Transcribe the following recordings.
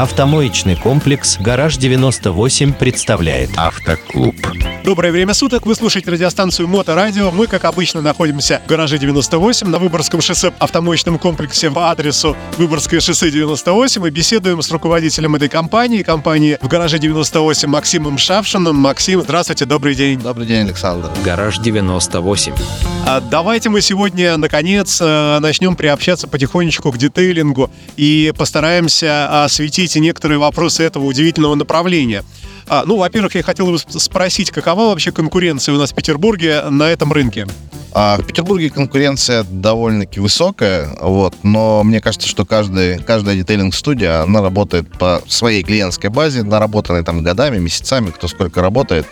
Автомоечный комплекс «Гараж 98» представляет Автоклуб. Доброе время суток, вы слушаете радиостанцию Моторадио. Мы, как обычно, находимся в гараже 98 на Выборгском шоссе автомоечном комплексе по адресу Выборгское шоссе 98 и беседуем с руководителем этой компании, компании в гараже 98 Максимом Шавшиным. Максим, здравствуйте, добрый день. Добрый день, Александр. «Гараж 98». А давайте мы сегодня, наконец, э, начнем приобщаться потихонечку к детейлингу и постараемся осветить некоторые вопросы этого удивительного направления. А, ну, во-первых, я хотел бы спросить, какова вообще конкуренция у нас в Петербурге на этом рынке? А в Петербурге конкуренция довольно-таки высокая, вот, но мне кажется, что каждый, каждая детейлинг-студия, она работает по своей клиентской базе, наработанной там годами, месяцами, кто сколько работает.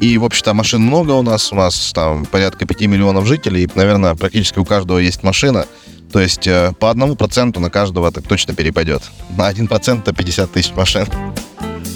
И, в общем-то, машин много у нас. У нас там порядка 5 миллионов жителей. И, наверное, практически у каждого есть машина. То есть э, по одному проценту на каждого так точно перепадет. На один процент это 50 тысяч машин.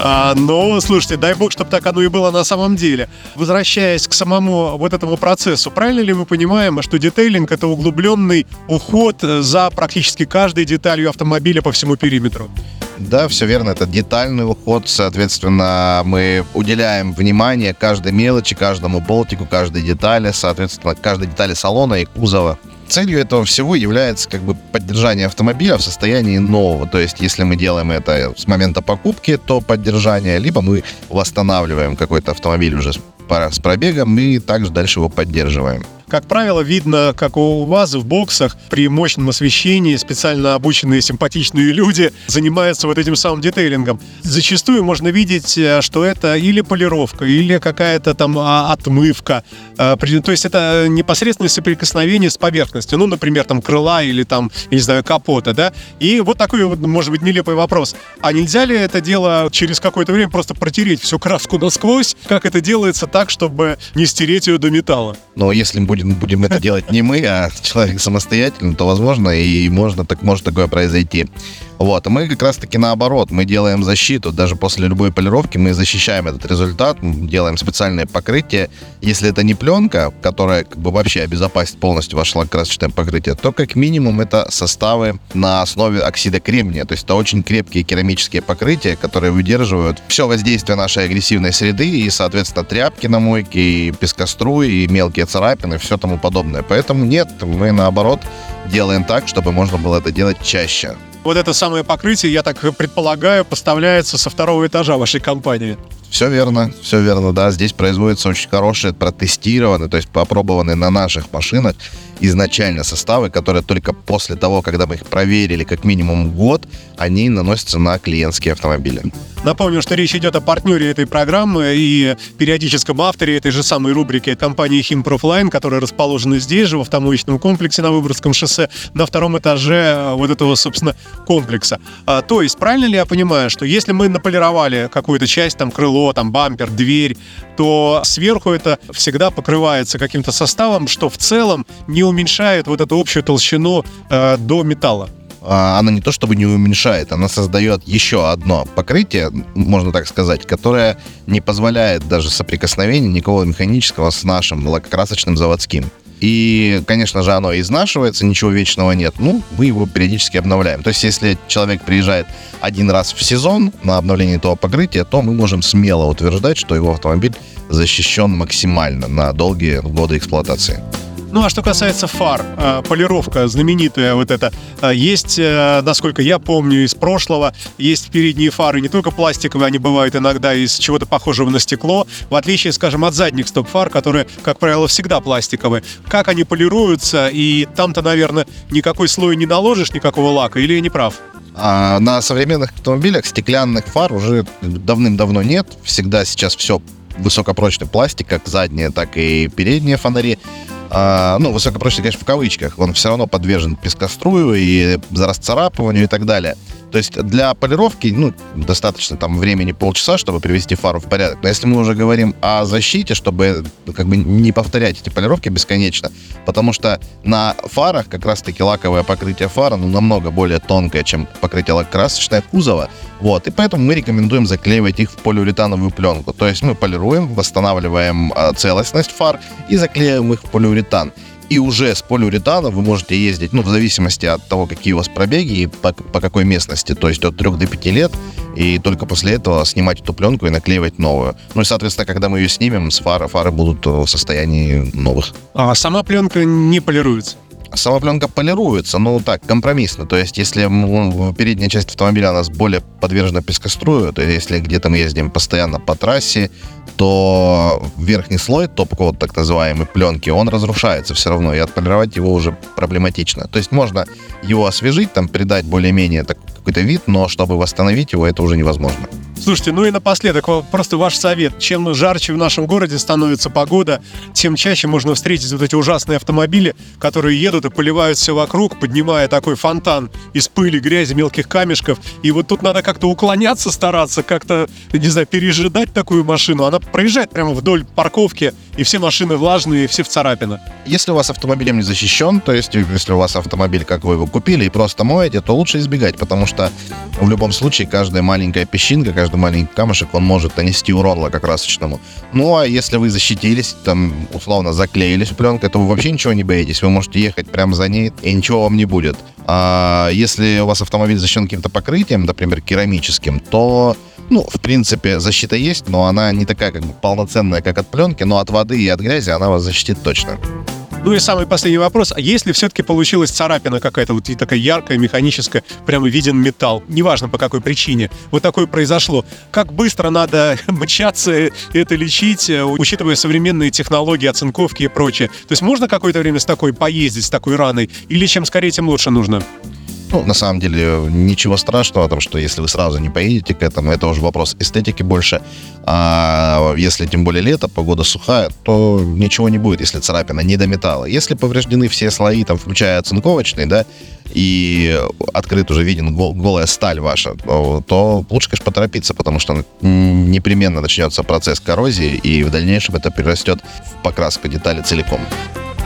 А, но, слушайте, дай бог, чтобы так оно и было на самом деле. Возвращаясь к самому вот этому процессу, правильно ли мы понимаем, что детейлинг — это углубленный уход за практически каждой деталью автомобиля по всему периметру? Да, все верно. Это детальный уход. Соответственно, мы уделяем внимание каждой мелочи, каждому болтику, каждой детали, соответственно, каждой детали салона и кузова целью этого всего является как бы поддержание автомобиля в состоянии нового. То есть, если мы делаем это с момента покупки, то поддержание, либо мы восстанавливаем какой-то автомобиль уже с пробегом, и также дальше его поддерживаем. Как правило, видно, как у вас в боксах при мощном освещении специально обученные симпатичные люди занимаются вот этим самым детейлингом. Зачастую можно видеть, э, что это или полировка, или какая-то там а, отмывка. Э, то есть это непосредственное соприкосновение с поверхностью. Ну, например, там крыла или там, я не знаю, капота, да? И вот такой может быть, нелепый вопрос. А нельзя ли это дело через какое-то время просто протереть всю краску насквозь? Как это делается так, чтобы не стереть ее до металла? Но если мы будем, будем это делать не мы, а человек самостоятельно, то возможно и можно, так может такое произойти. Вот, а мы как раз-таки наоборот, мы делаем защиту, даже после любой полировки мы защищаем этот результат, делаем специальное покрытие. Если это не пленка, которая как бы вообще обезопасит полностью ваше лакокрасочное покрытие, то как минимум это составы на основе оксида кремния, то есть это очень крепкие керамические покрытия, которые выдерживают все воздействие нашей агрессивной среды и, соответственно, тряпки на мойке, и пескоструи, и мелкие царапины, все тому подобное. Поэтому нет, мы наоборот делаем так, чтобы можно было это делать чаще. Вот это самое покрытие, я так предполагаю, поставляется со второго этажа вашей компании. Все верно, все верно, да. Здесь производится очень хорошие, протестированные, то есть попробованные на наших машинах изначально составы, которые только после того, когда мы их проверили как минимум год, они наносятся на клиентские автомобили. Напомню, что речь идет о партнере этой программы и периодическом авторе этой же самой рубрики компании Химпрофлайн, которая расположена здесь же, в автомоечном комплексе на Выборгском шоссе, на втором этаже э, вот этого, собственно, комплекса. А, то есть, правильно ли я понимаю, что если мы наполировали какую-то часть, там, крыло, там, бампер, дверь, то сверху это всегда покрывается каким-то составом, что в целом не уменьшает вот эту общую толщину э, до металла? А, она не то чтобы не уменьшает, она создает еще одно покрытие, можно так сказать, которое не позволяет даже соприкосновения никакого механического с нашим лакокрасочным заводским. И, конечно же, оно изнашивается, ничего вечного нет. Ну, мы его периодически обновляем. То есть, если человек приезжает один раз в сезон на обновление этого покрытия, то мы можем смело утверждать, что его автомобиль защищен максимально на долгие годы эксплуатации. Ну а что касается фар, э, полировка знаменитая вот эта, э, есть, э, насколько я помню из прошлого, есть передние фары не только пластиковые, они бывают иногда из чего-то похожего на стекло, в отличие, скажем, от задних стоп-фар, которые, как правило, всегда пластиковые. Как они полируются, и там-то, наверное, никакой слой не наложишь, никакого лака, или я не прав? А на современных автомобилях стеклянных фар уже давным-давно нет. Всегда сейчас все высокопрочный пластик, как задние, так и передние фонари а, ну, высокопрочный, конечно, в кавычках, он все равно подвержен пескострую и расцарапыванию и так далее. То есть для полировки, ну, достаточно там времени полчаса, чтобы привести фару в порядок. Но если мы уже говорим о защите, чтобы ну, как бы не повторять эти полировки бесконечно, потому что на фарах как раз-таки лаковое покрытие фара ну, намного более тонкое, чем покрытие лакокрасочное кузова. Вот, и поэтому мы рекомендуем заклеивать их в полиуретановую пленку. То есть мы полируем, восстанавливаем э, целостность фар и заклеиваем их в полиуретан. И уже с полиуретана вы можете ездить, ну, в зависимости от того, какие у вас пробеги и по, по какой местности, то есть от 3 до 5 лет, и только после этого снимать эту пленку и наклеивать новую. Ну и, соответственно, когда мы ее снимем, с фары, фары будут в состоянии новых. А сама пленка не полируется. Сама пленка полируется, ну так, компромиссно. То есть, если передняя часть автомобиля у нас более подвержена пескострую, то есть, если где-то мы ездим постоянно по трассе, то верхний слой, топ-код так называемый пленки, он разрушается все равно, и отполировать его уже проблематично. То есть можно его освежить, там придать более-менее какой-то вид, но чтобы восстановить его, это уже невозможно. Слушайте, ну и напоследок, просто ваш совет. Чем жарче в нашем городе становится погода, тем чаще можно встретить вот эти ужасные автомобили, которые едут и поливают все вокруг, поднимая такой фонтан из пыли, грязи, мелких камешков. И вот тут надо как-то уклоняться, стараться, как-то, не знаю, пережидать такую машину. Она проезжает прямо вдоль парковки, и все машины влажные, и все в царапинах. Если у вас автомобилем не защищен, то есть если у вас автомобиль, как вы его купили, и просто моете, то лучше избегать, потому что в любом случае каждая маленькая песчинка, каждый маленький камушек, он может нанести урон лакокрасочному. Ну а если вы защитились, там условно заклеились пленкой, то вы вообще ничего не боитесь, вы можете ехать прямо за ней, и ничего вам не будет. А если у вас автомобиль защищен каким-то покрытием, например, керамическим, то ну, в принципе, защита есть, но она не такая как бы полноценная, как от пленки, но от воды и от грязи она вас защитит точно. Ну и самый последний вопрос. А если все-таки получилась царапина какая-то, вот такая яркая, механическая, прямо виден металл, неважно по какой причине, вот такое произошло, как быстро надо мчаться это лечить, э, учитывая современные технологии оцинковки и прочее? То есть можно какое-то время с такой поездить, с такой раной? Или чем скорее, тем лучше нужно? Ну, на самом деле, ничего страшного, потому что если вы сразу не поедете к этому, это уже вопрос эстетики больше. А если тем более лето, погода сухая, то ничего не будет, если царапина не до металла. Если повреждены все слои, там, включая оцинковочный, да, и открыт уже виден гол- голая сталь ваша, то, то лучше, конечно, поторопиться, потому что непременно начнется процесс коррозии, и в дальнейшем это перерастет в покраску детали целиком.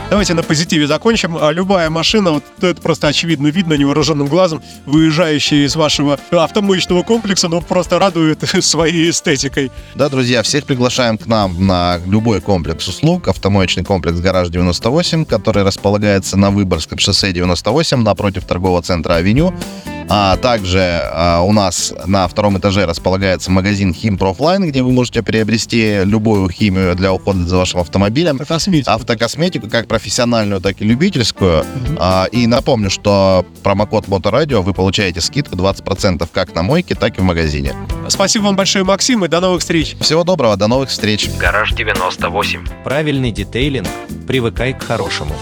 Давайте на позитиве закончим. А любая машина, вот это просто очевидно видно невооруженным глазом, выезжающая из вашего автомоечного комплекса, но просто радует своей эстетикой. Да, друзья, всех приглашаем к нам на любой комплекс услуг. Автомоечный комплекс «Гараж 98», который располагается на Выборгском шоссе 98 напротив торгового центра «Авеню». А также а, у нас на втором этаже располагается магазин Химпрофлайн, где вы можете приобрести любую химию для ухода за вашим автомобилем. Автокосметику. Автокосметику, как профессиональную, так и любительскую. А, и напомню, что промокод Моторадио вы получаете скидку 20% как на мойке, так и в магазине. Спасибо вам большое, Максим, и до новых встреч. Всего доброго, до новых встреч. Гараж 98. Правильный детейлинг. Привыкай к хорошему.